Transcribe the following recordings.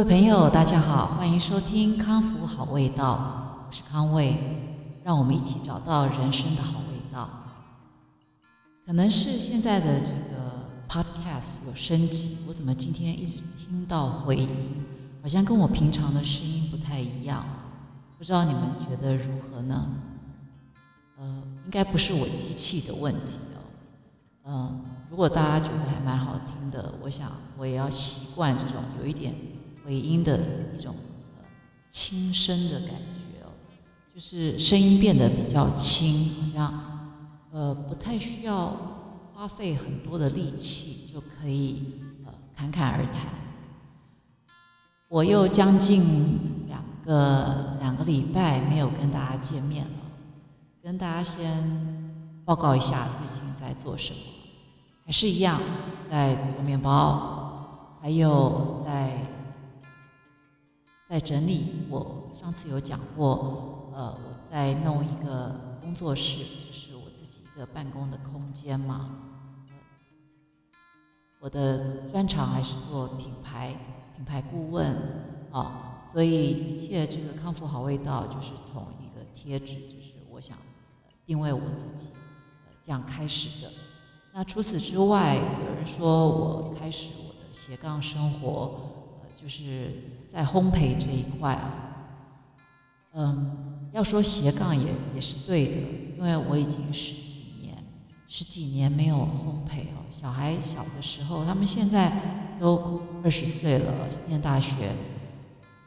各位朋友，大家好，欢迎收听康复好味道，我是康卫，让我们一起找到人生的好味道。可能是现在的这个 podcast 有升级，我怎么今天一直听到回音，好像跟我平常的声音不太一样，不知道你们觉得如何呢？呃，应该不是我机器的问题哦。嗯，如果大家觉得还蛮好听的，我想我也要习惯这种有一点回音的一种轻声的感觉哦，就是声音变得比较轻，好像呃不太需要花费很多的力气就可以呃侃侃而谈。我又将近两个两个礼拜没有跟大家见面了。跟大家先报告一下最近在做什么，还是一样在做面包，还有在在整理。我上次有讲过，呃，我在弄一个工作室，就是我自己一个办公的空间嘛。我的专长还是做品牌品牌顾问啊，所以一切这个康复好味道就是从一个贴纸，就是我想。定位我自己，这样开始的。那除此之外，有人说我开始我的斜杠生活，就是在烘焙这一块啊。嗯，要说斜杠也也是对的，因为我已经十几年十几年没有烘焙哦。小孩小的时候，他们现在都二十岁了，念大学，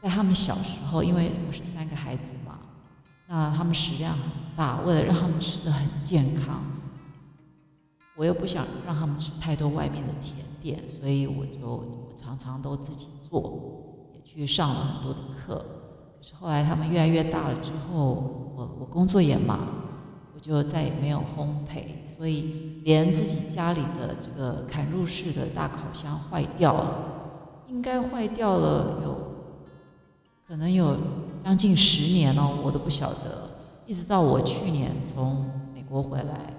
在他们小时候，因为我是三个孩子嘛。那他们食量很大，为了让他们吃的很健康，我又不想让他们吃太多外面的甜点，所以我就常常都自己做，也去上了很多的课。可是后来他们越来越大了之后，我我工作也忙，我就再也没有烘焙，所以连自己家里的这个砍入式的大烤箱坏掉了，应该坏掉了有，可能有。将近十年了，我都不晓得。一直到我去年从美国回来，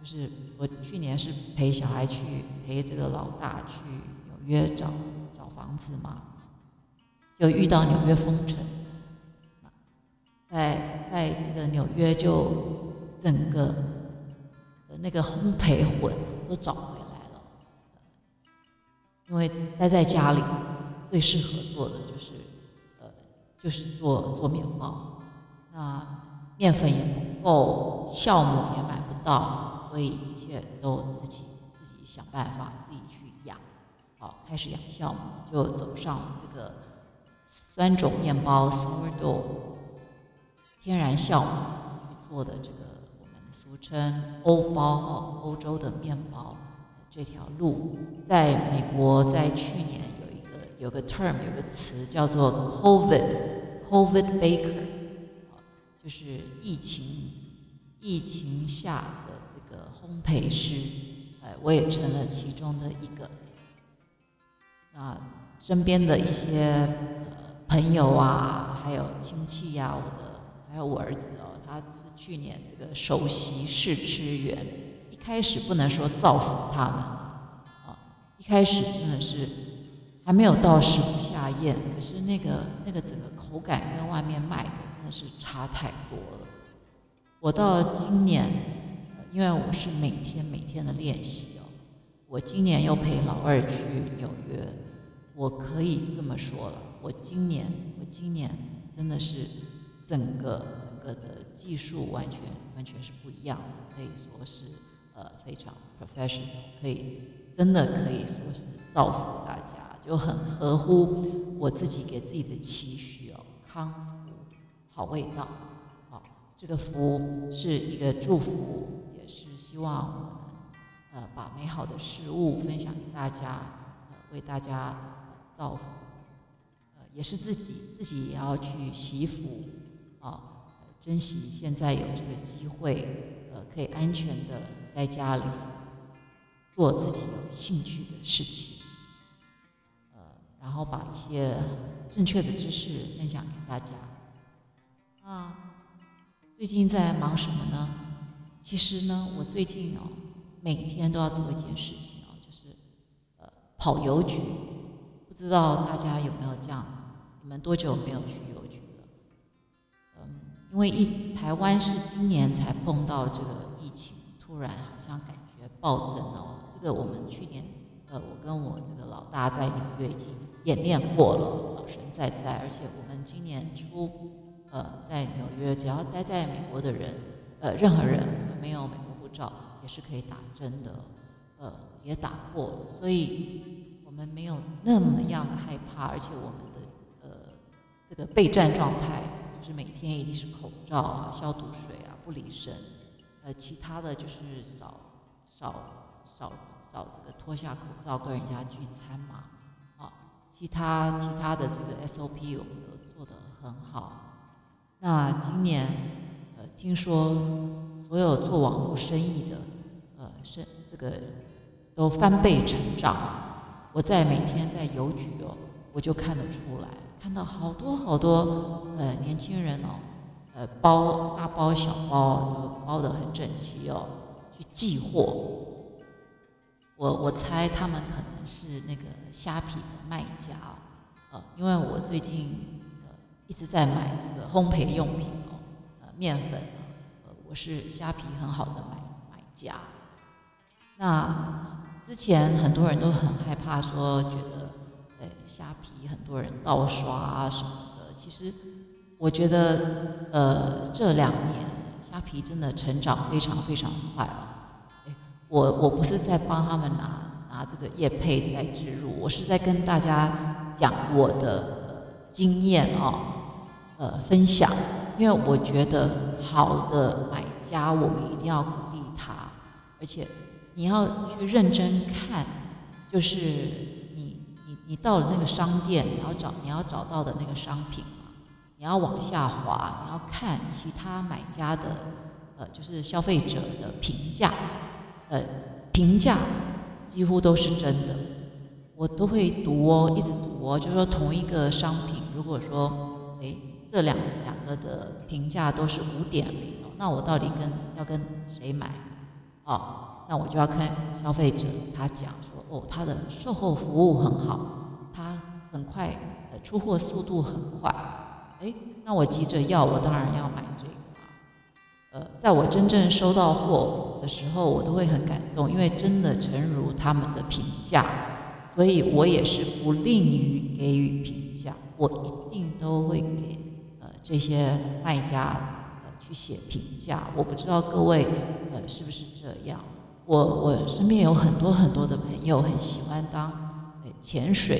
就是我去年是陪小孩去陪这个老大去纽约找房子嘛，就遇到纽约封城，在在这个纽约就整个的那个烘焙混都找回来了，因为待在家里最适合做的就是呃。就是做做面包，那面粉也不够，酵母也买不到，所以一切都自己自己想办法，好，开始养酵母，就走上了这个酸种面包 （sourdough） 天然酵母去做的这个我们俗称欧包哈欧洲的面包这条路，在美国在去年。有一个有个 term，有个词叫做 COVID，COVID baker，就是疫情疫情下的这个烘焙师，哎，我也成了其中的一个。啊身边的一些朋友啊，还有亲戚呀，我的还有我儿子哦，他是去年这个首席试吃员，一开始不能说造福他们，啊，一开始真的是。还没有到食不下咽，可是那个那个整个口感跟外面卖的真的是差太多了。我到今年，因为我是每天每天的练习哦，我今年又陪老二去纽约，我可以这么说了，我今年我今年真的是整个整个的技术完全完全是不一样的，可以说是呃非常 professional，可以真的可以说是造福大家。就很合乎我自己给自己的期许哦，康福好味道，好，这个福是一个祝福，也是希望我们呃把美好的事物分享给大家，呃为大家造福，呃也是自己自己也要去惜福啊，珍惜现在有这个机会，呃可以安全的在家里做自己有兴趣的事情。然后把一些正确的知识分享给大家。啊，最近在忙什么呢？其实呢，我最近哦，每天都要做一件事情哦，就是呃跑邮局。不知道大家有没有这样？你们多久没有去邮局了？嗯，因为一台湾是今年才碰到这个疫情，突然好像感觉暴增哦。这个我们去年，呃，我跟我这个老大在纽约已经演练过了，老神在在，而且我们今年初，呃，在纽约只要待在美国的人，呃，任何人没有美国护照也是可以打针的，呃，也打过了，所以。我们没有那么样的害怕，而且我们的呃这个备战状态就是每天一定是口罩啊、消毒水啊、不离身，呃，其他的就是少少少少这个脱下口罩跟人家聚餐嘛，啊，其他其他的这个 SOP 我们都做得很好。那今年呃听说所有做网络生意的呃是这个都翻倍成长。我在每天在邮局哦，我就看得出来，看到好多好多呃年轻人哦，呃包大包小包就包得很整齐哦，去寄货。我我猜他们可能是那个虾皮的卖家哦，呃因为我最近呃一直在买这个烘焙用品哦，呃面粉，呃我是虾皮很好的买买家。那。之前很多人都很害怕，说觉得，呃，虾皮很多人盗刷啊什么的。其实，我觉得，呃，这两年虾皮真的成长非常非常快啊。我我不是在帮他们拿拿这个业配在植入，我是在跟大家讲我的经验哦，呃，分享。因为我觉得好的买家，我们一定要鼓励他，而且。你要去认真看，就是你你你到了那个商店，你要找你要找到的那个商品嘛，你要往下滑，你要看其他买家的，呃，就是消费者的评价，呃，评价几乎都是真的，我都会读哦，一直读哦，就是说同一个商品，如果说，哎，这两两个的评价都是五点零哦，那我到底跟要跟谁买？哦。那我就要看消费者他讲说，哦，他的售后服务很好，他很快，呃，出货速度很快，哎，那我急着要，我当然要买这个呃，在我真正收到货的时候，我都会很感动，因为真的诚如他们的评价，所以我也是不吝于给予评价，我一定都会给呃这些卖家去写评价，我不知道各位呃是不是这样。我我身边有很多很多的朋友很喜欢当潜水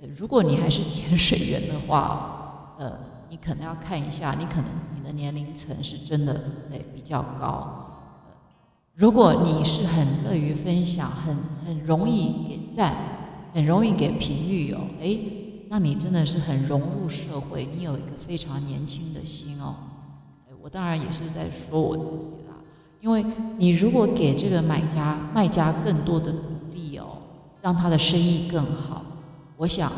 员，如果你还是潜水员的话，呃，你可能要看一下，你可能你的年龄层是真的诶比较高。如果你是很乐于分享，很很容易给赞，很容易给评语哦，哎，那你真的是很融入社会，你有一个非常年轻的心哦。我当然也是在说我自己啦。因为你如果给这个买家、卖家更多的鼓励哦，让他的生意更好，我想，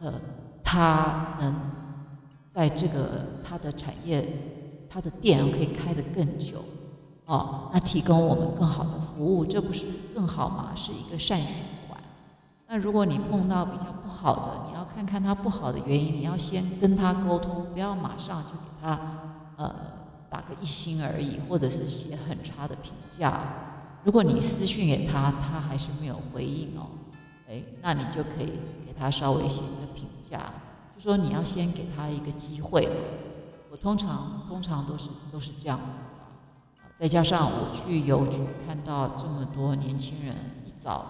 呃，他能在这个他的产业、他的店可以开得更久，哦，那提供我们更好的服务，这不是更好吗？是一个善循环。那如果你碰到比较不好的，你要看看他不好的原因，你要先跟他沟通，不要马上就给他，呃。打个一星而已，或者是写很差的评价。如果你私讯给他，他还是没有回应哦，哎，那你就可以给他稍微写一个评价，就说你要先给他一个机会。我通常通常都是都是这样子的，再加上我去邮局看到这么多年轻人一早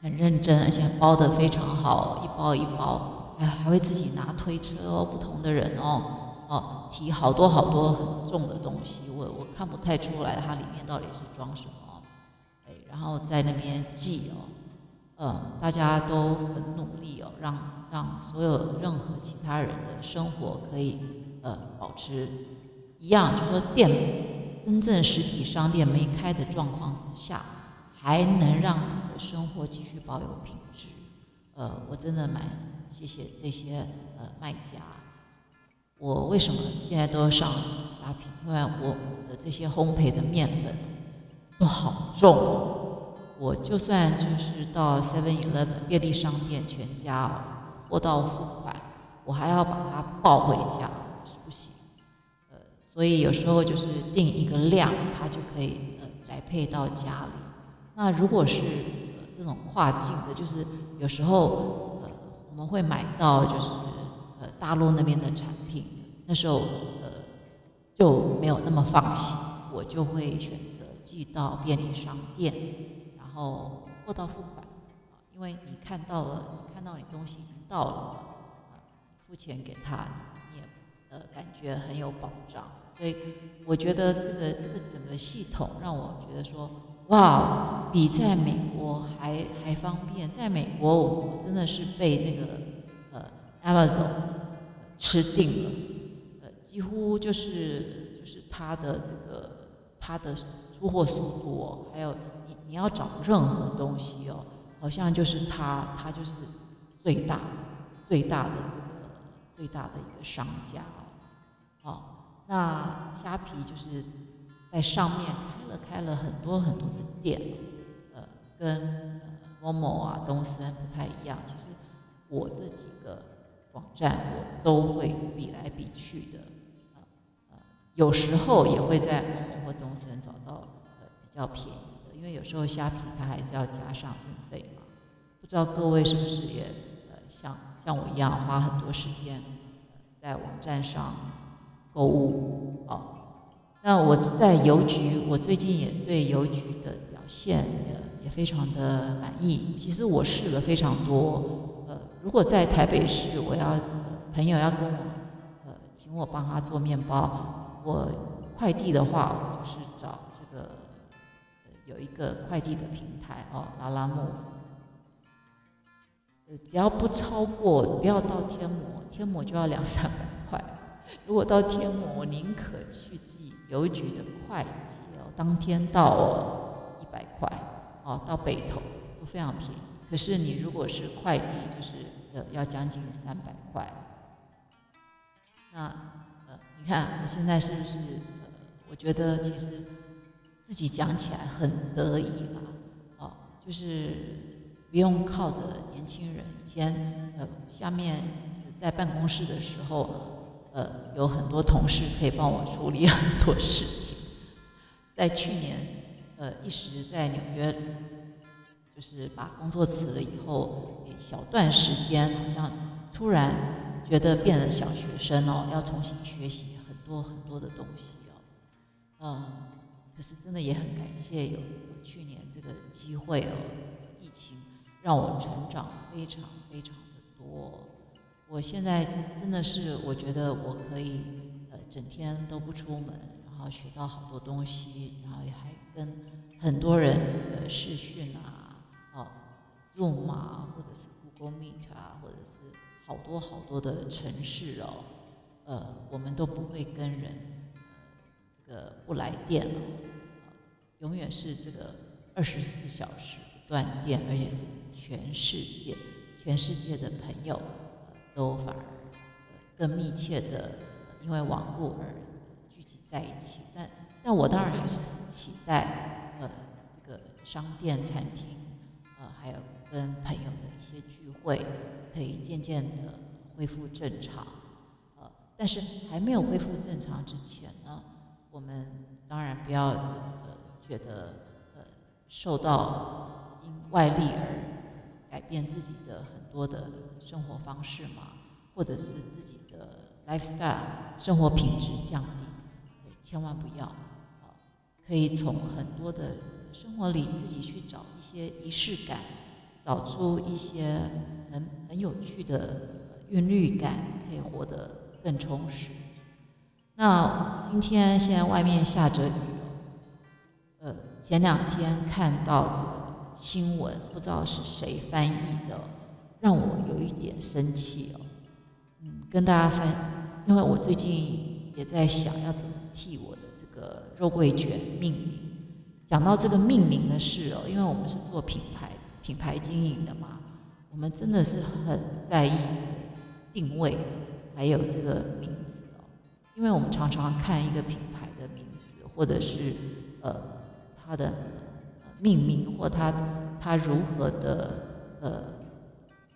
很认真，而且包的非常好，一包一包，哎，还会自己拿推车哦，不同的人哦。哦，提好多好多很重的东西，我我看不太出来它里面到底是装什么，哎，然后在那边寄哦，嗯，大家都很努力哦，让让所有任何其他人的生活可以呃保持一样，就说店真正实体商店没开的状况之下，还能让你的生活继续保有品质，呃，我真的蛮谢谢这些呃卖家。我为什么现在都要上虾皮？因为我的这些烘焙的面粉都好重，我就算就是到 Seven Eleven 便利商店、全家货到付款，我还要把它抱回家，是不行。呃，所以有时候就是定一个量，它就可以呃宅配到家里。那如果是这种跨境的，就是有时候呃我们会买到就是呃大陆那边的产，那时候呃就没有那么放心，我就会选择寄到便利商店。然后货到付款，因为你看到了，你看到你东西已经到了，啊，付钱给他，你也呃感觉很有保障，所以我觉得这个这个整个系统让我觉得说，哇，比在美国还还方便。在美国，我真的是被那个呃 Amazon 吃定了，几乎就是就是它的这个它的出货速度哦，还有。你你要找任何东西哦，好像就是他，他就是最大、最大的这个最大的一个商家哦。哦，那虾皮就是在上面开了开了很多很多的店，呃，跟某某啊、东森不太一样。其实我这几个网站我都会比来比去的，有时候也会在某某或东森找到呃比较便宜的。因为有时候虾皮它还是要加上运费嘛，不知道各位是不是也呃像像我一样花很多时间在网站上购物哦？那我在邮局，我最近也对邮局的表现也也非常的满意。其实我试了非常多，呃，如果在台北市，我要朋友要跟我呃请我帮他做面包，我快递的话，我就是找这个。有一个快递的平台哦，拉拉木，呃，只要不超过，不要到天魔，天魔就要两三百块。如果到天魔，我宁可去寄邮局的快递哦，当天到，一百块哦，到北投都非常便宜。可是你如果是快递，就是呃要将近三百块。那，你看我现在是不是？呃，我觉得其实。自己讲起来很得意了，哦，就是不用靠着年轻人。以前呃，下面就是在办公室的时候，呃，有很多同事可以帮我处理 很多事情。在去年，呃，一时在纽约，就是把工作辞了以后，小段时间好像突然觉得变了小学生哦，要重新学习很多很多的东西哦，嗯。可是真的也很感谢有去年这个机会哦，疫情让我成长非常非常的多。我现在真的是我觉得我可以呃整天都不出门，然后学到好多东西，然后也还跟很多人这个视讯啊，哦，Zoom 啊，或者是 Google Meet 啊，好多好多的城市哦，呃，我们都不会跟人。这个不来电了，永远是这个二十四小时不断电，而且是全世界、全世界的朋友都反而更密切的因为网络而聚集在一起。但但我当然还是很期待，呃，这个商店、餐厅，呃，还有跟朋友的一些聚会，可以渐渐的恢复正常。呃，但是还没有恢复正常之前呢？我们当然不要呃觉得呃受到因外力而改变自己的很多的生活方式嘛，或者是自己的 lifestyle 生活品质降低，千万不要，可以从很多的生活里自己去找一些仪式感，找出一些很很有趣的韵律感，可以活得更充实。那今天现在外面下着雨，呃，前两天看到这个新闻，不知道是谁翻译的，让我有一点生气哦。嗯，跟大家分，因为我最近也在想要怎么替我的这个肉桂卷命名。讲到这个命名的事哦，因为我们是做品牌、品牌经营的嘛，我们真的是很在意定位，还有这个名字哦。因为我们常常看一个品牌的名字，或者是呃它的命名或他他如何的呃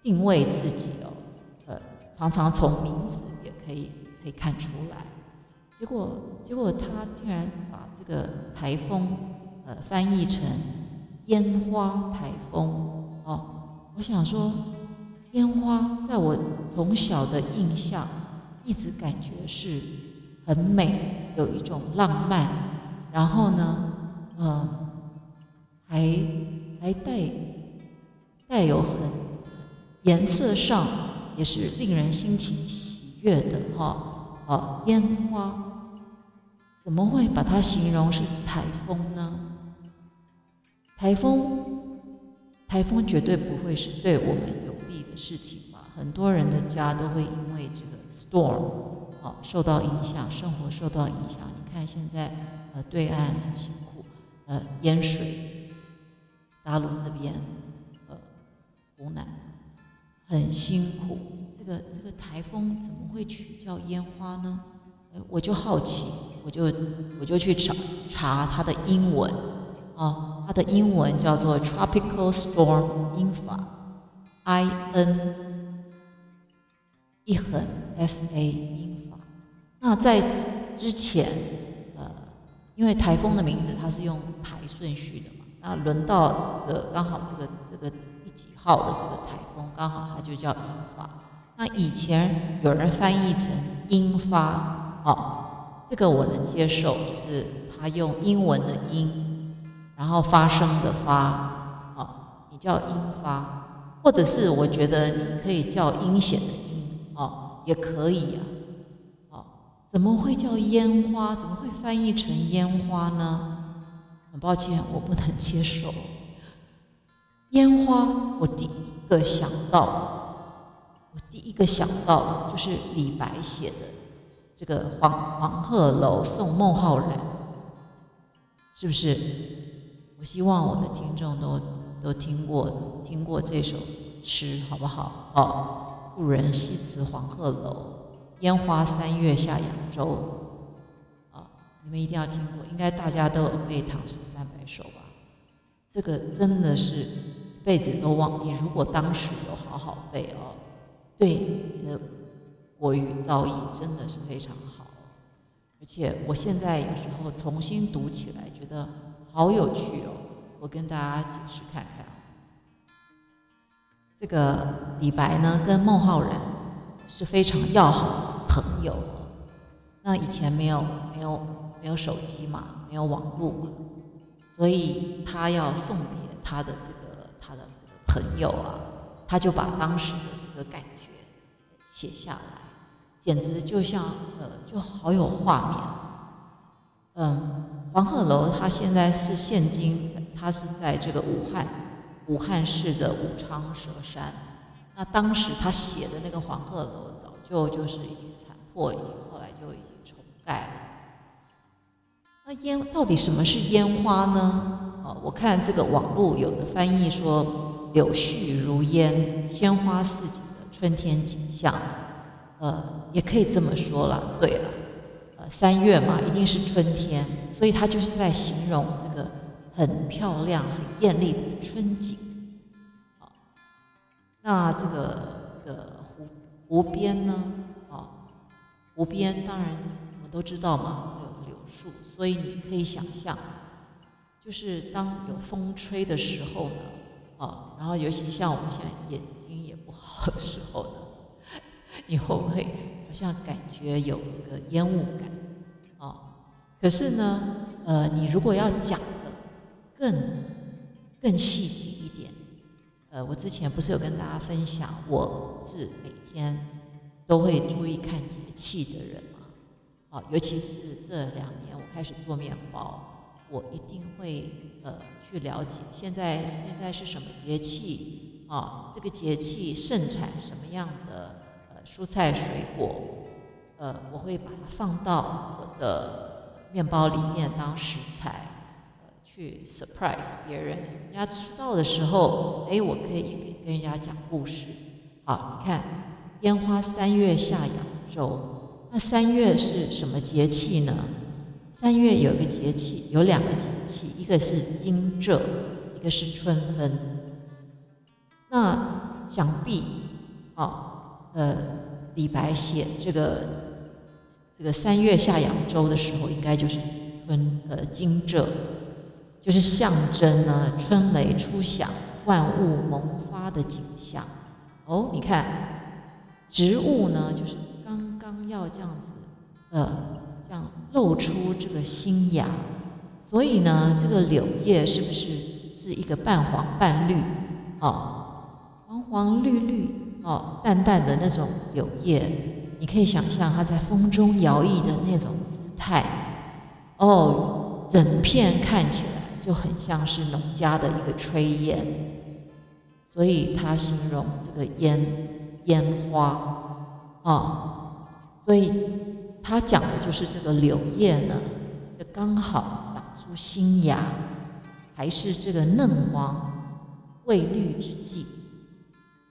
定位自己哦，呃，常常从名字也可以可以看出来。结果结果他竟然把这个台风呃翻译成烟花台风哦，我想说烟花在我从小的印象一直感觉是很美，有一种浪漫，然后呢，呃。还还带带有很颜色上也是令人心情喜悦的哈啊烟花怎么会把它形容是台风呢？台风台风绝对不会是对我们有利的事情嘛，很多人的家都会因为这个 storm 啊受到影响，生活受到影响。你看现在呃对岸很辛苦呃淹水。大陆这边，呃，湖南很辛苦。这个这个台风怎么会取叫烟花呢？呃，我就好奇，我就我就去查查它的英文啊，它的英文叫做 Tropical Storm Infa，I N 一横 F A 英法。那在之前，呃，因为台风的名字它是用排顺序的嘛。那轮到这个刚好这个这个第几号的这个台风，刚好它就叫英法。那以前有人翻译成英发，哦，这个我能接受，就是他用英文的英，然后发声的发，哦，你叫樱发，或者是我觉得你可以叫阴险的阴，哦，也可以呀，哦，怎么会叫烟花？怎么会翻译成烟花呢？很抱歉，我不能接受烟花。我第一个想到的，我第一个想到的就是李白写的这个《黄黄鹤楼送孟浩然》，是不是？我希望我的听众都都听过听过这首诗，好不好？哦，故人西辞黄鹤楼，烟花三月下扬州。啊你们一定要听过，应该大家都有背《唐诗三百首》吧？这个真的是一辈子都忘。你如果当时有好好背哦，对你的国语造诣真的是非常好。而且我现在有时候重新读起来，觉得好有趣哦。我跟大家解释看看啊，这个李白呢，跟孟浩然是非常要好的朋友。那以前没有没有。没有手机嘛，没有网络嘛，所以他要送别他的这个他的这个朋友啊，他就把当时的这个感觉写下来，简直就像呃，就好有画面。嗯，黄鹤楼它现在是现今，它是在这个武汉武汉市的武昌佘山。那当时他写的那个黄鹤楼，早就就是已经残破，已经后来就已经重盖了。那烟到底什么是烟花呢？哦，我看这个网络有的翻译说“柳絮如烟，鲜花似锦”的春天景象，呃，也可以这么说了。对了，三月嘛，一定是春天，所以它就是在形容这个很漂亮、很艳丽的春景。好，那这个这个湖湖边呢？哦，湖边当然我们都知道嘛，有柳树。所以你可以想象，就是当有风吹的时候呢，啊，然后尤其像我们现在眼睛也不好的时候呢，你会不会好像感觉有这个烟雾感？啊，可是呢，呃，你如果要讲的更更细致一点，呃，我之前不是有跟大家分享，我是每天都会注意看节气的人嘛。啊，尤其是这两年我开始做面包，我一定会呃去了解现在现在是什么节气啊？这个节气盛产什么样的蔬菜水果？呃，我会把它放到我的面包里面当食材，呃，去 surprise 别人。人家吃到的时候，哎，我可以跟人家讲故事。好，你看，烟花三月下扬州。那三月是什么节气呢？三月有一个节气，有两个节气，一个是惊蛰，一个是春分。那想必，啊，呃，李白写这个这个三月下扬州的时候，应该就是春呃惊蛰，就是象征呢春雷初响、万物萌发的景象。哦，你看，植物呢，就是刚刚要这样子，呃。这样露出这个新芽，所以呢，这个柳叶是不是是一个半黄半绿？哦，黄黄绿绿，哦，淡淡的那种柳叶，你可以想象它在风中摇曳的那种姿态。哦，整片看起来就很像是农家的一个炊烟，所以他形容这个烟烟花，啊，所以。他讲的就是这个柳叶呢，就刚好长出新芽，还是这个嫩黄未绿之际，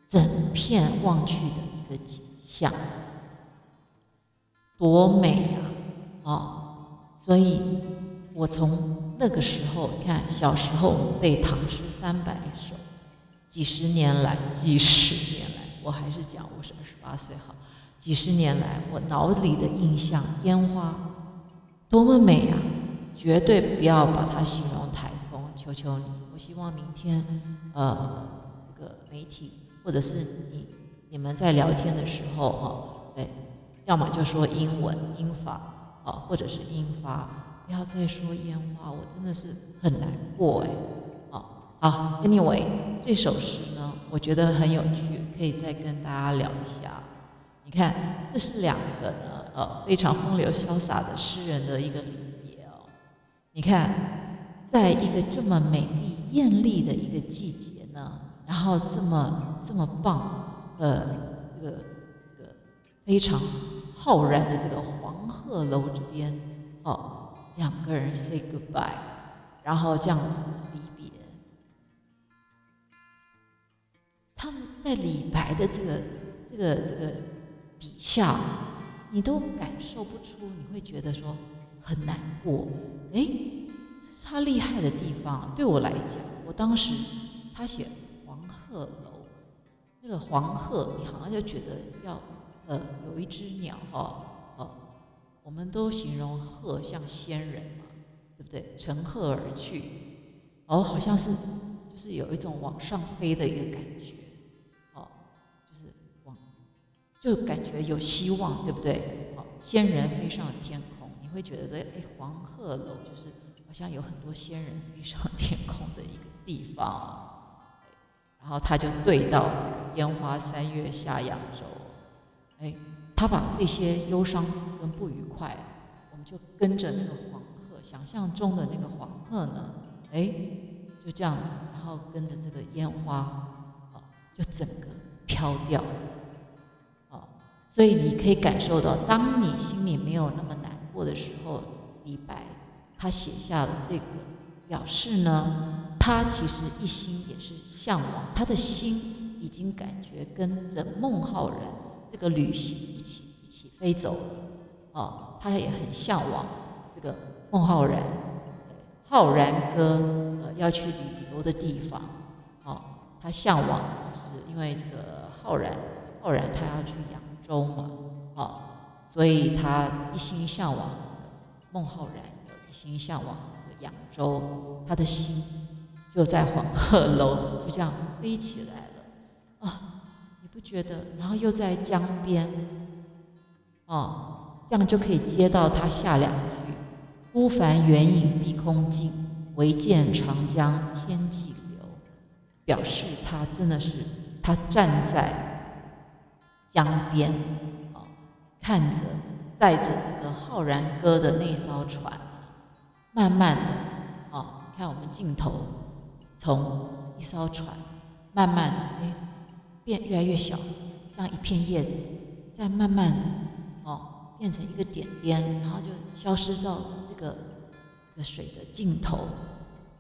整片望去的一个景象，多美啊！哦，所以我从那个时候，看小时候背唐诗三百首，几十年来，几十年来，我还是讲我是二十八岁好。几十年来，我脑里的印象，烟花多么美啊！绝对不要把它形容台风，求求你！我希望明天，呃，这个媒体或者是你你们在聊天的时候，哈，哎，要么就说英文英法，啊，或者是英发，不要再说烟花，我真的是很难过哎，啊，好，Anyway，这首诗呢，我觉得很有趣，可以再跟大家聊一下。你看，这是两个呢，呃，非常风流潇洒的诗人的一个离别哦。你看，在一个这么美丽艳丽的一个季节，然后这么这么棒，呃，这个这个非常浩然的这个黄鹤楼这边，哦，两个人 say goodbye，然后这样子离别。他们在李白的这个这个这个。笔下，你都感受不出，你会觉得说很难过。哎，他厉害的地方。对我来讲，我当时他写鹤楼，那个黄鹤，你好像就觉得要呃有一只鸟哈，哦，我们都形容鹤像仙人嘛，对不对？乘鹤而去，哦，好像是就是有一种往上飞的一个感觉。哦就是往，就感觉有希望，对不对？好，仙人飞上天空，你会觉得这哎黄鹤楼就是好像有很多仙人飞上天空的一个地方。然后他就对到这个烟花三月下扬州，哎，他把这些忧伤跟不愉快，我们就跟着那个黄鹤，想象中的那个黄鹤呢，哎，就这样子，然后跟着这个烟花，啊，就整个飘掉。所以你可以感受到，当你心里没有那么难过的时候，李白他写下了这个，表示呢，他其实一心也是向往，他的心已经感觉跟着孟浩然这个旅行一起一起飞走了，哦，他也很向往这个孟浩然，浩然哥呃要去旅游的地方，哦，他向往就是因为这个浩然，浩然他要去扬。州嘛，啊，所以他一心向往这个孟浩然，有一心向往这个扬州，他的心就在黄鹤楼，就这样飞起来了啊！你不觉得？然后又在江边，啊，这样就可以接到他下两句：“孤帆远影碧空尽，唯见长江天际流。”表示他真的是他站在。江边，啊，看着载着这个浩然哥的那艘船，慢慢的，啊，看我们镜头从一艘船，慢慢的，哎，变越来越小，像一片叶子，再慢慢的，哦，变成一个点点，然后就消失到这个这个水的尽头，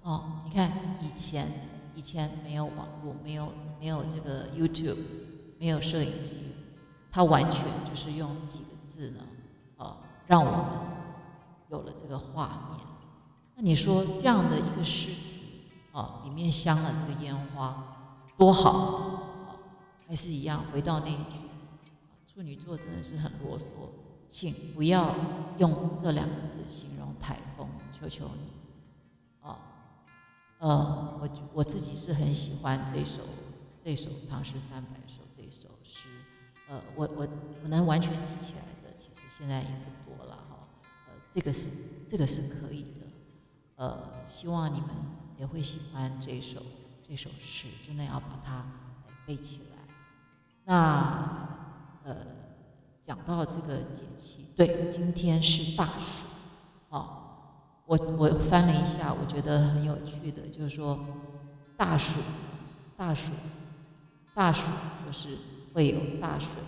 哦，你看以前以前没有网络，没有没有这个 YouTube，没有摄影机。它完全就是用几个字呢，哦，让我们有了这个画面。那你说这样的一个诗词啊，里面镶了这个烟花，多好啊！还是一样，回到那一句，处女座真的是很啰嗦，请不要用这两个字形容台风，求求你啊！呃，我我自己是很喜欢这首这首《唐诗三百首》这首诗，呃，我我我能完全记起来的，其实现在也不多了哈。呃，这个是这个是可以的。呃，希望你们也会喜欢这首这首诗，真的要把它背起来。那呃，讲到这个节气，对，今天是大暑，哦，我我翻了一下，我觉得很有趣的，就是说大暑，大暑，大暑就是会有大水，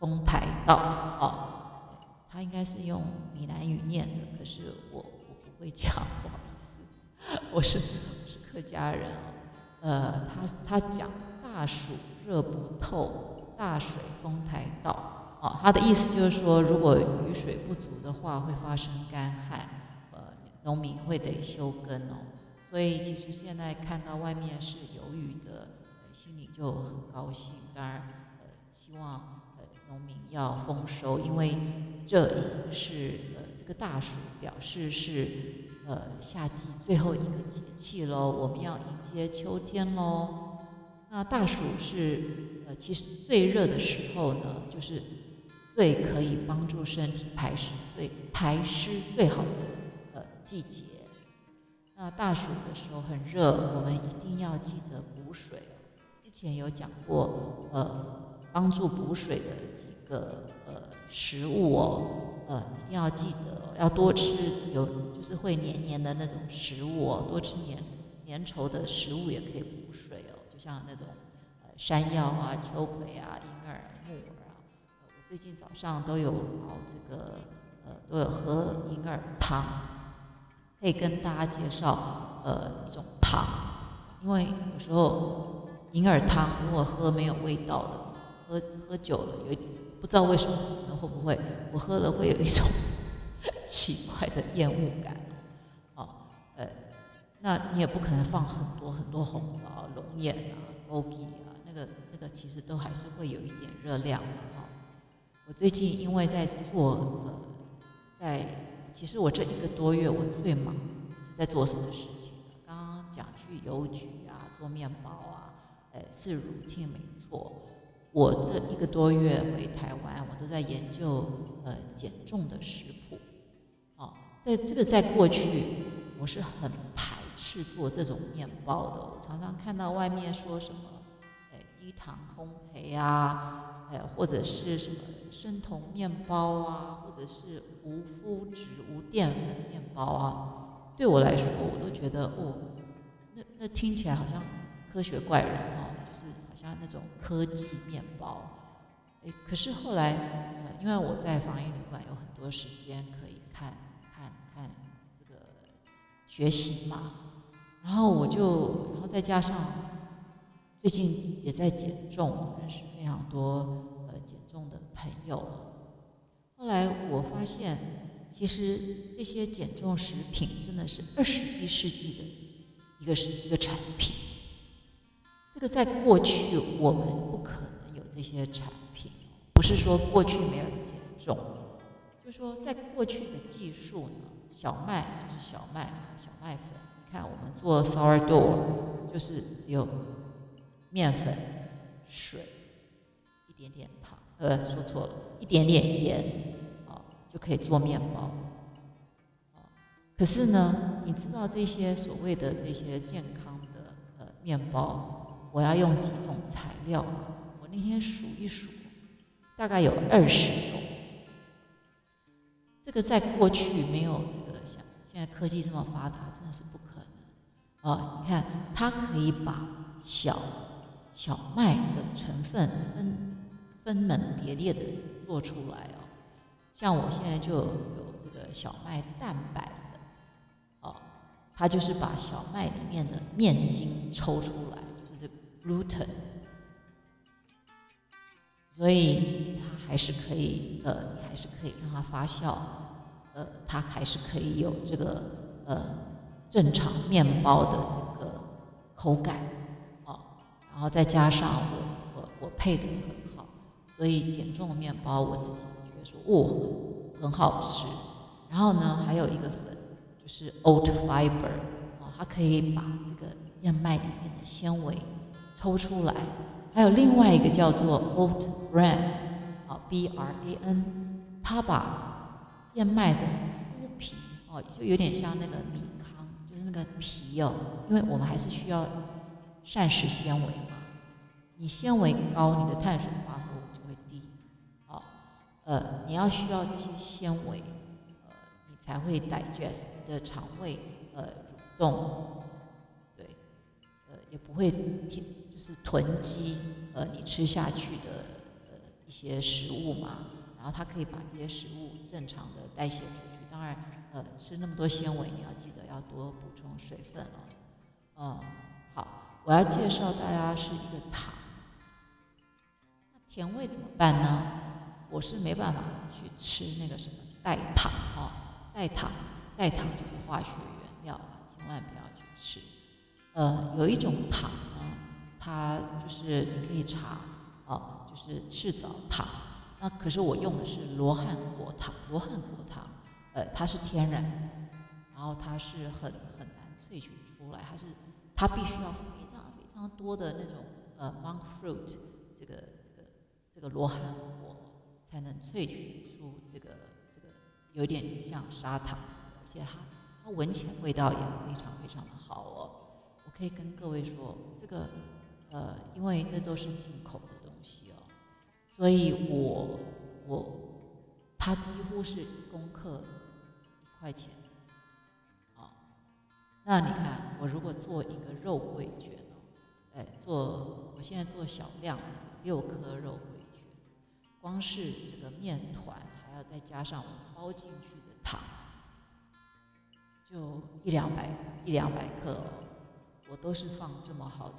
丰台到，哦，它应该是用闽南语念的，可是我。我，不好意思，我是我是客家人啊。呃，他他讲大暑热不透，大水丰台到。哦，他的意思就是说，如果雨水不足的话，会发生干旱，呃，农民会得休耕哦。所以其实现在看到外面是有雨的，心里就很高兴。当然，呃，希望呃农民要丰收，因为这已经是呃。这个大暑表示是，呃，夏季最后一个节气喽，我们要迎接秋天喽。那大暑是，呃，其实最热的时候呢，就是最可以帮助身体排湿、最排湿最好的呃季节。那大暑的时候很热，我们一定要记得补水。之前有讲过，呃，帮助补水的几个呃食物哦。呃，一定要记得要多吃有就是会黏黏的那种食物哦，多吃黏粘稠的食物也可以补水哦，就像那种呃山药啊、秋葵啊、银耳、木耳啊。我最近早上都有熬这个呃，都有喝银耳汤，可以跟大家介绍呃一种汤，因为有时候银耳汤如果喝没有味道的，喝喝久了有点。不知道为什么，会不会我喝了会有一种 奇怪的厌恶感？哦，呃，那你也不可能放很多很多红枣、龙眼啊、枸杞啊，那个那个其实都还是会有一点热量的哈。我最近因为在做呃，在其实我这一个多月我最忙是在做什么事情？刚刚讲去邮局啊，做面包啊，呃，是乳清没错。我这一个多月回台湾，我都在研究呃减重的食谱。哦，在这个在过去，我是很排斥做这种面包的。我常常看到外面说什么，哎，低糖烘焙啊，哎，或者是什么生酮面包啊，或者是无麸质、无淀粉面包啊。对我来说，我都觉得哦，那那听起来好像科学怪人哦，就是。像那种科技面包，哎，可是后来，呃，因为我在防疫旅馆有很多时间可以看看看这个学习嘛，然后我就，然后再加上最近也在减重，认识非常多呃减重的朋友，后来我发现，其实这些减重食品真的是二十一世纪的一个是一个产品。这个在过去我们不可能有这些产品，不是说过去没有人减重，就说在过去的技术呢，小麦就是小麦，小麦粉。你看我们做 sourdough 就是只有面粉、水、一点点糖，呃，说错了，一点点盐，啊，就可以做面包。可是呢，你知道这些所谓的这些健康的呃面包？我要用几种材料？我那天数一数，大概有二十种。这个在过去没有这个像现在科技这么发达，真的是不可能。哦，你看，它可以把小小麦的成分分分门别类的做出来哦。像我现在就有这个小麦蛋白粉，哦，它就是把小麦里面的面筋抽出来，就是这个。gluten，所以它还是可以，呃，你还是可以让它发酵。呃，它还是可以有这个呃正常面包的这个口感，哦，然后再加上我我我配的也很好，所以减重的面包我自己觉得说哦很好吃。然后呢，还有一个粉就是 oat fiber，哦，它可以把这个燕麦里面的纤维抽出来。还有另外一个叫做 oat bran，啊 b r a n，它把燕麦的麸皮，哦，就有点像那个米糠，就是那个皮哦，因为我们还是需要膳食纤维嘛。你纤维高，你的碳水化合物就会低，哦，呃，你要需要这些纤维。呃，你才会 digest 的肠胃呃蠕动，对，呃也不会填就是囤积呃你吃下去的呃一些食物嘛，然后它可以把这些食物正常的代谢出去。当然呃吃那么多纤维，你要记得要多补充水分哦。嗯，好，我要介绍大家是一个糖，那甜味怎么办呢？我是没办法去吃那个什么代糖哦。代糖，代糖就是化学原料啊，千万不要去吃。呃，有一种糖，它就是你可以查，哦，就是赤藻糖。那可是我用的是罗汉果糖，罗汉果糖，呃，它是天然的，然后它是很很难萃取出来，它是它必须要非常非常多的那种呃 monk fruit 这个这个这个罗汉果才能萃取出这个。有点像砂糖，而且它它闻起来味道也非常非常的好哦。我可以跟各位说，这个呃，因为这都是进口的东西哦，所以我我它几乎是一公克一块钱啊。那你看，我如果做一个肉桂卷哦，哎，做我现在做小量的六颗肉桂卷，光是这个面团。还要再加上我包进去的糖，就一两百一两百克哦，我都是放这么好的。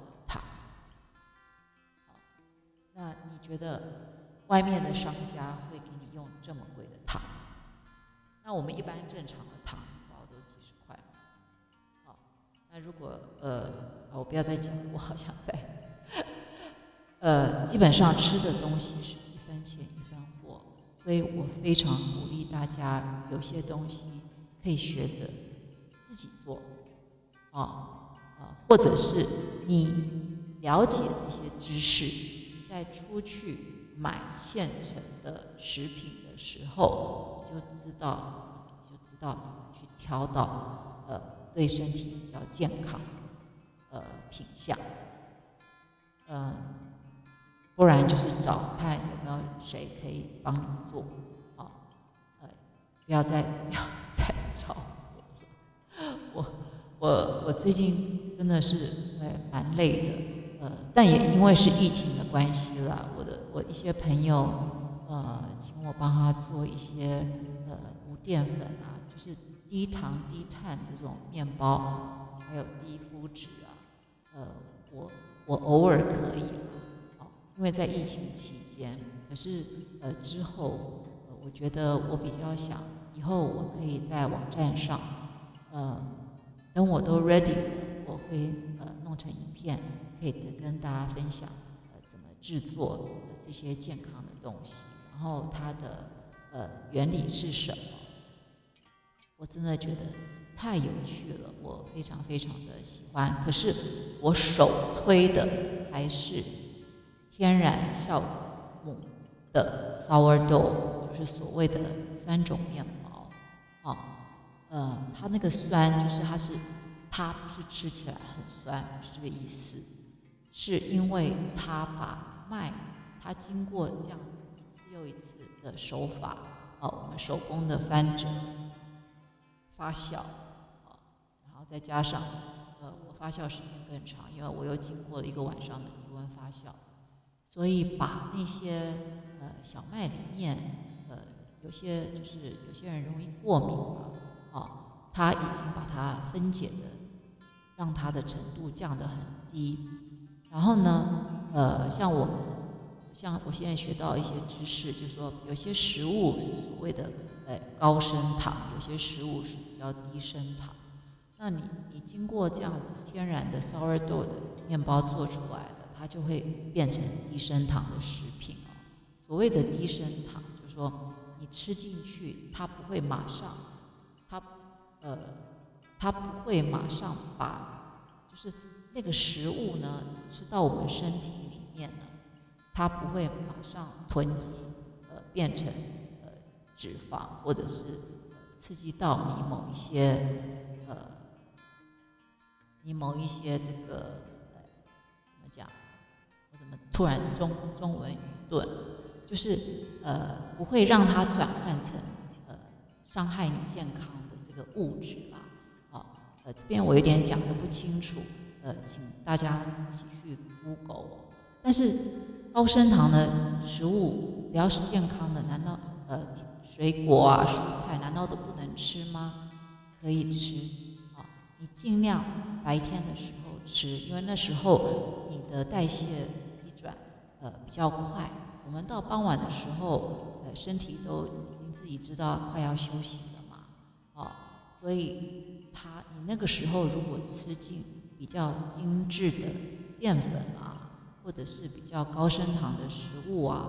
那你觉得外面的商家会给你用这么贵的糖？那我们一般正常的糖一包都几十块。好，那如果呃，我不要再讲，我好像在，呃，基本上吃的东西是一分钱一分货。所以我非常鼓励大家，有些东西可以学着自己做，啊啊，或者是你了解这些知识，在出去买现成的食品的时候，你就知道，就知道怎么去挑到呃对身体比较健康的呃品相，嗯。不然就是找看有没有谁可以帮你做，啊，呃，不要再不要再找我，我我我最近真的是呃蛮累的，呃，但也因为是疫情的关系了，我的我一些朋友呃请我帮他做一些呃无淀粉啊，就是低糖低碳这种面包，还有低麸质啊，呃，我我偶尔可以。因为在疫情期间，可是呃之后，呃我觉得我比较想以后我可以在网站上，呃等我都 ready，我会呃弄成影片，可以跟大家分享呃怎么制作这些健康的东西，然后它的呃原理是什么，我真的觉得太有趣了，我非常非常的喜欢。可是我首推的还是。天然酵母的 sourdough 就是所谓的酸种面包，啊，呃，它那个酸就是它是它不是吃起来很酸，不是这个意思，是因为它把麦它经过这样一次又一次的手法，啊，我们手工的翻蒸、发酵，啊，然后再加上呃，我发酵时间更长，因为我又经过了一个晚上的低温发酵。所以把那些呃小麦里面呃有些就是有些人容易过敏嘛，哦，他已经把它分解的，让它的程度降得很低。然后呢，呃，像我们像我现在学到一些知识，就是说有些食物是所谓的呃高升糖，有些食物是比较低升糖。那你你经过这样子天然的 sourdough 的面包做出来的，它就会变成低升糖的食品哦。所谓的低升糖，就是说你吃进去，它不会马上，它呃，它不会马上把，就是那个食物呢吃到我们身体里面呢。它不会马上囤积，呃，变成呃脂肪，或者是刺激到你某一些呃，你某一些这个呃怎么讲？我怎么突然中中文语钝？就是呃不会让它转换成呃伤害你健康的这个物质吧。好，呃这边我有点讲的不清楚，呃，请大家仔细去 Google。但是。高升糖的食物，只要是健康的，难道呃水果啊、蔬菜难道都不能吃吗？可以吃啊，你尽量白天的时候吃，因为那时候你的代谢机转呃比较快。我们到傍晚的时候，呃身体都已经自己知道快要休息了嘛，哦，所以它你那个时候如果吃进比较精致的淀粉啊。或者是比较高升糖的食物啊，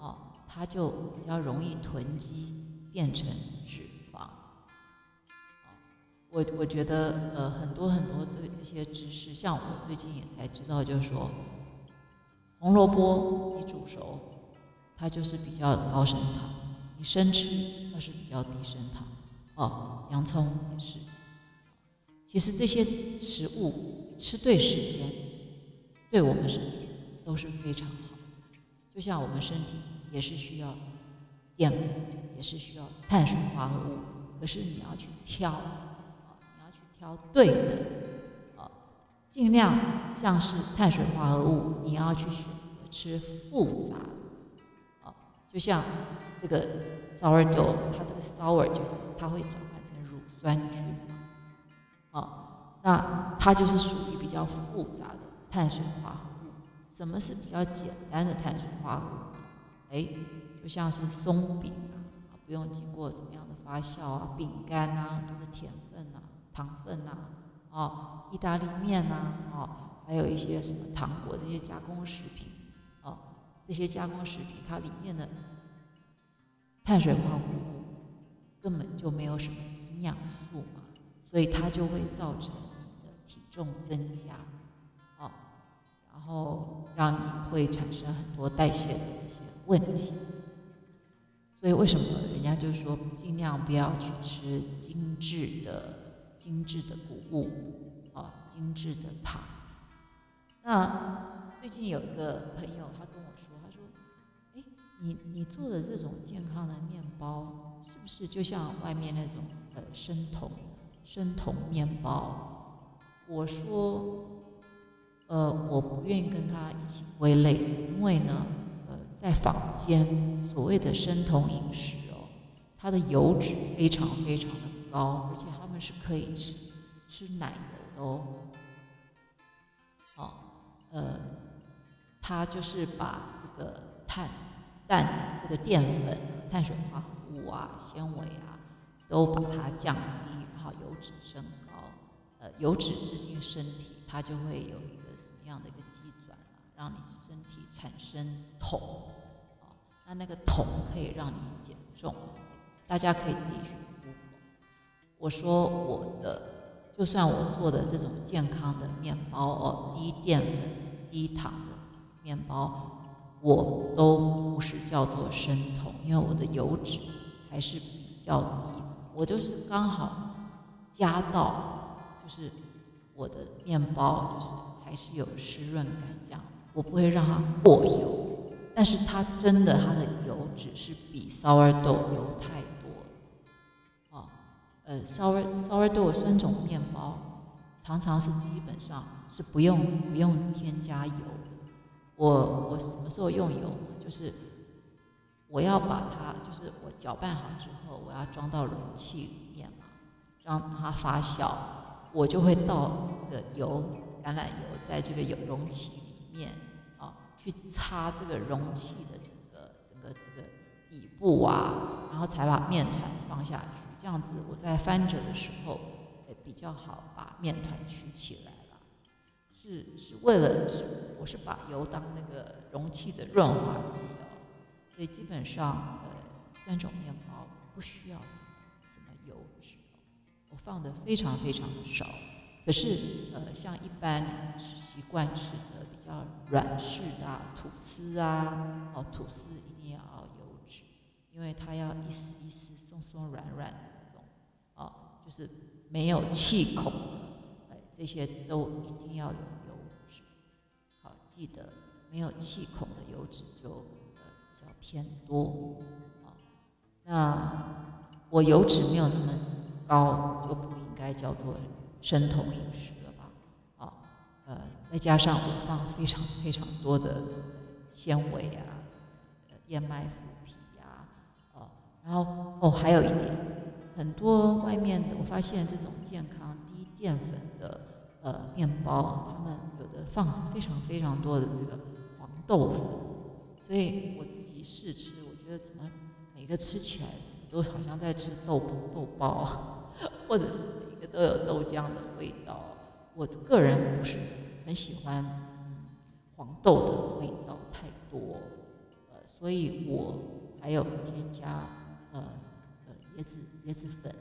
哦，它就比较容易囤积变成脂肪。我我觉得呃很多很多这个这些知识，像我最近也才知道，就是说红萝卜你煮熟，它就是比较高升糖；你生吃那是比较低升糖。哦，洋葱也是。其实这些食物吃对时间，对我们身体。都是非常好的，就像我们身体也是需要淀粉，也是需要碳水化合物，可是你要去挑啊，你要去挑对的啊，尽量像是碳水化合物，你要去选择吃复杂啊，就像这个 sourdough，它这个 sour 就是它会转换成乳酸菌啊，那它就是属于比较复杂的碳水化合物。什么是比较简单的碳水化合物呢？哎，就像是松饼啊，不用经过怎么样的发酵啊，饼干啊，都是甜分呐、糖分呐，哦，意大利面呐，哦，还有一些什么糖果这些加工食品，哦，这些加工食品它里面的碳水化合物根本就没有什么营养素嘛，所以它就会造成你的体重增加。然后让你会产生很多代谢的一些问题，所以为什么人家就说尽量不要去吃精致的、精致的谷物啊、精致的糖。那最近有一个朋友他跟我说，他说：“哎，你你做的这种健康的面包，是不是就像外面那种呃生酮生酮面包？”我说。呃，我不愿意跟他一起归类，因为呢，呃，在坊间所谓的生酮饮食哦，它的油脂非常非常的高，而且他们是可以吃吃奶油的哦。哦，呃，他就是把这个碳、氮、这个淀粉、碳水化合物啊、纤维啊，都把它降低，油脂升高。呃，油脂吃进身体，它就会有一个。什么样的一个机转啊，让你身体产生酮啊，那那个酮可以让你减重，大家可以自己去 g o。我说我的，就算我做的这种健康的面包哦，低淀粉、低糖的面包，我都不是叫做生酮，因为我的油脂还是比较低，我就是刚好加到，就是我的面包就是。还是有湿润感，这样我不会让它过油，但是它真的它的油脂是比 sourdough 油太多了，啊，呃，sour sourdough 酸种面包常常是基本上是不用不用添加油的，我我什么时候用油呢？就是我要把它就是我搅拌好之后，我要装到容器里面，让它发酵，我就会倒这个油。橄榄油在这个有容器里面啊，去擦这个容器的整个整个这个底部啊，然后才把面团放下去。这样子我在翻折的时候，诶比较好把面团取起来了。是是为了是我是把油当那个容器的润滑剂哦，所以基本上呃酸种面包不需要什么，放的非常非常的少。可是呃像一般习惯吃的比较软式的啊吐司啊，哦吐司一定要油脂，因为它要一丝一丝松松软软的这种，哦就是没有气孔。这些都一定要有油脂，好，记得没有气孔的油脂就呃比较偏多，啊，那我油脂没有那么高，就不应该叫做生酮饮食了吧，啊，呃，再加上我放非常非常多的纤维啊，燕麦麸皮呀，哦，然后哦还有一点，很多外面的我发现这种健康低淀粉的。呃，面包他们有的放非常非常多的这个黄豆粉，所以我自己试吃，我觉得怎么每个吃起来都好像在吃豆豆包，或者是每个都有豆浆的味道。我个人不是很喜欢黄豆的味道太多，呃，所以我还有添加呃呃椰子椰子粉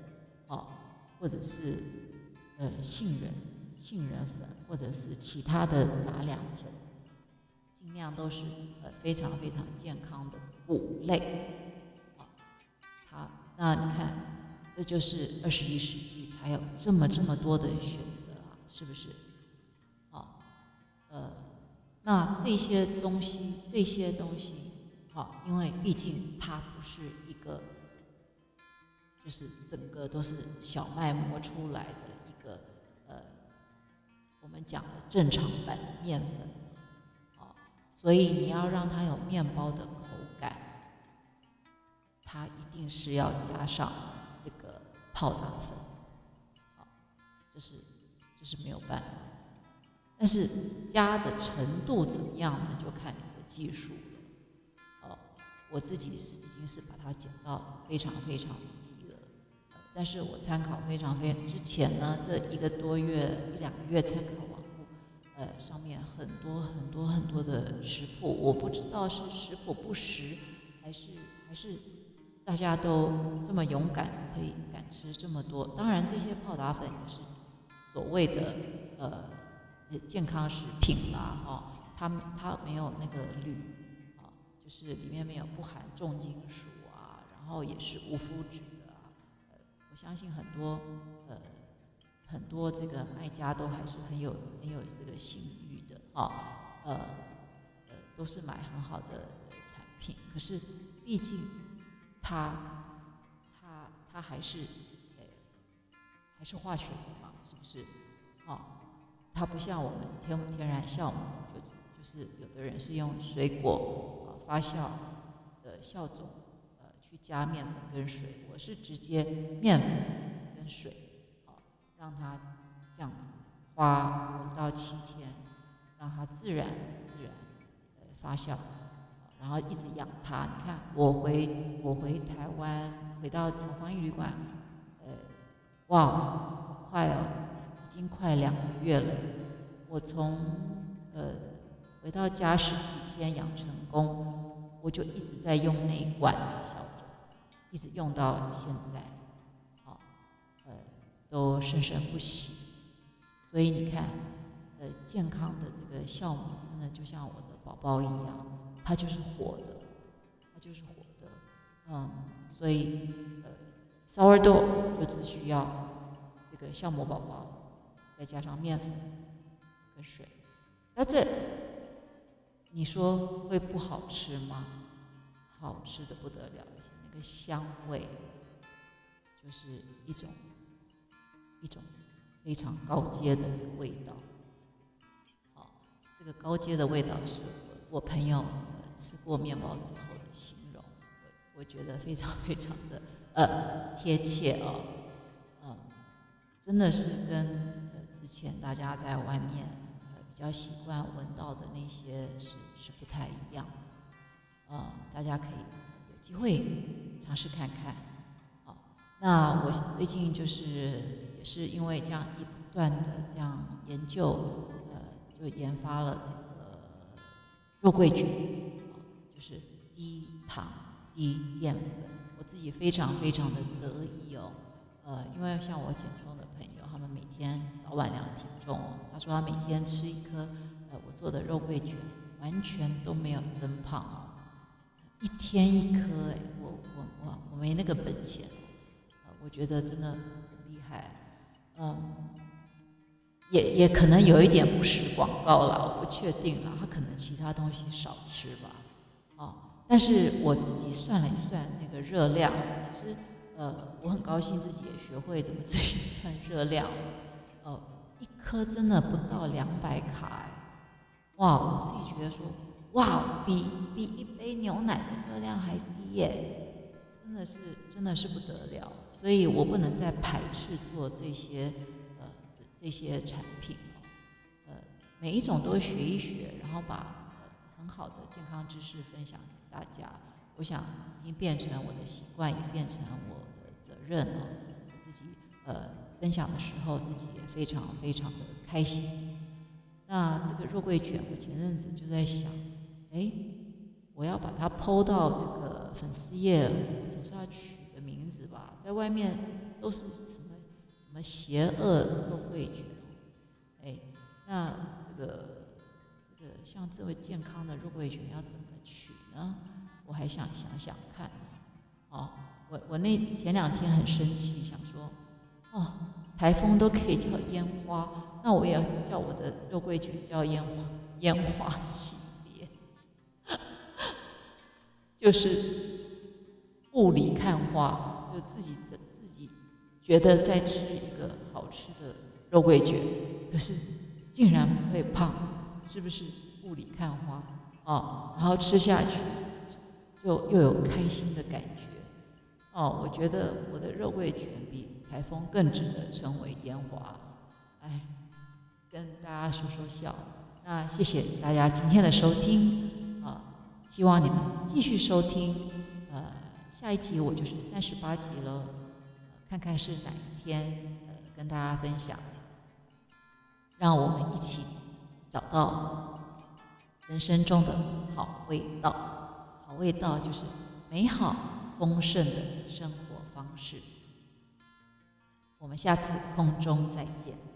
啊，或者是呃杏仁。杏仁粉或者是其他的杂粮粉，尽量都是呃非常非常健康的谷类啊。好，那你看，这就是二十一世纪才有这么这么多的选择啊，是不是？啊，呃，那这些东西这些东西，好，因为毕竟它不是一个，就是整个都是小麦磨出来的一个，呃。我们讲的正常版的面粉，啊，所以你要让它有面包的口感，它一定是要加上泡打粉，啊，这是这是没有办法。但是加的程度怎么样呢？就看你的技术了。哦，我自己是已经是把它减到非常非常低了。但是我参考非常非常之前呢，这一个多月一两个月参考网络，呃，上面很多很多很多的食谱，我不知道是食谱不实，还是还是大家都这么勇敢，可以敢吃这么多。当然，这些泡打粉也是所谓的呃健康食品啦，哈，它它没有那个铝啊，就是里面没有不含重金属啊，然后也是无麸质的啊。我。相信很多呃很多这个卖家都还是很有很有这个信誉的啊，呃呃都是买很好的产品，可是毕竟它它它还是呃还是化学的嘛，是不是？哦，它不像我们天天然酵母，就就是有的人是用水果啊发酵的酵种。呃去加面粉跟水，我是直接面粉跟水，啊，让它这样子花五到七天，让它自然自然呃发酵，然后一直养它。你看我回我回台湾，回到从防疫旅馆，呃，哇，快哦，已经快两个月了。我从呃回到家十几天养成功，我就一直在用那一罐小。一直用到现在，好，呃，都生生不息。所以你看，呃，健康的这个酵母真的就像我的宝宝一样，它就是活的，它就是活的，嗯，所以呃，sourdough 就只需要这个酵母宝宝，再加上面粉跟水，那这你说会不好吃吗？好吃的不得了。而且那个香味就是一种一种非常高阶的味道。好，这个高阶的味道是我我朋友吃过面包之后的形容，我我觉得非常非常的呃贴切哦，嗯，真的是跟呃之前大家在外面比较习惯闻到的那些是是不太一样的，呃，大家可以有机会尝试看看。好，那我最近就是也是因为这样一不断的这样研究，呃，就研发了这个肉桂卷，就是低糖低淀粉，我自己非常非常的得意哦，呃，因为像我减重的朋友，他们每天早晚量体重哦，他说他每天吃一颗呃我做的肉桂卷，完全都没有增胖，一天一颗哎，我我我我没那个本钱，呃，我觉得真的很厉害，嗯，也也可能有一点不是广告了，我不确定了，他可能其他东西少吃吧，但是我自己算了一算那个热量，其实呃我很高兴自己也学会怎么自己算热量，呃一颗真的不到两百卡，哇，我自己觉得说，哇，比比一杯牛奶的热量还低耶，真的是真的是不得了，所以我不能再排斥做这些。呃这些产品，呃，每一种都学一学，然后把很好的健康知识分享给大家。我想已经变成我的习惯，也变成我的责任了。自己呃分享的时候，自己也非常非常的开心。那这个肉桂卷，我前阵子就在想，哎，我要把它抛到这个粉丝页，总是要取个名字吧。在外面都是什么什么。邪恶肉桂卷，哎，那这个这个像这位健康的肉桂卷要怎么取呢？我还想想想看。哦，我我那前两天很生气，想说，哦，台风都可以叫烟花，那我也叫我的肉桂卷叫烟花烟花系列，就是雾里看花，就自己的自己。觉得在吃一个好吃的肉桂卷，可是竟然不会胖，是不是雾里看花哦？然后吃下去就又有开心的感觉哦。我觉得我的肉桂卷比台风更值得称为烟花。哎，跟大家说说笑。那谢谢大家今天的收听啊，希望你们继续收听。呃，下一集我就是三十八集了。看看是哪一天，呃，跟大家分享，让我们一起找到人生中的好味道。好味道就是美好丰盛的生活方式。我们下次空中再见。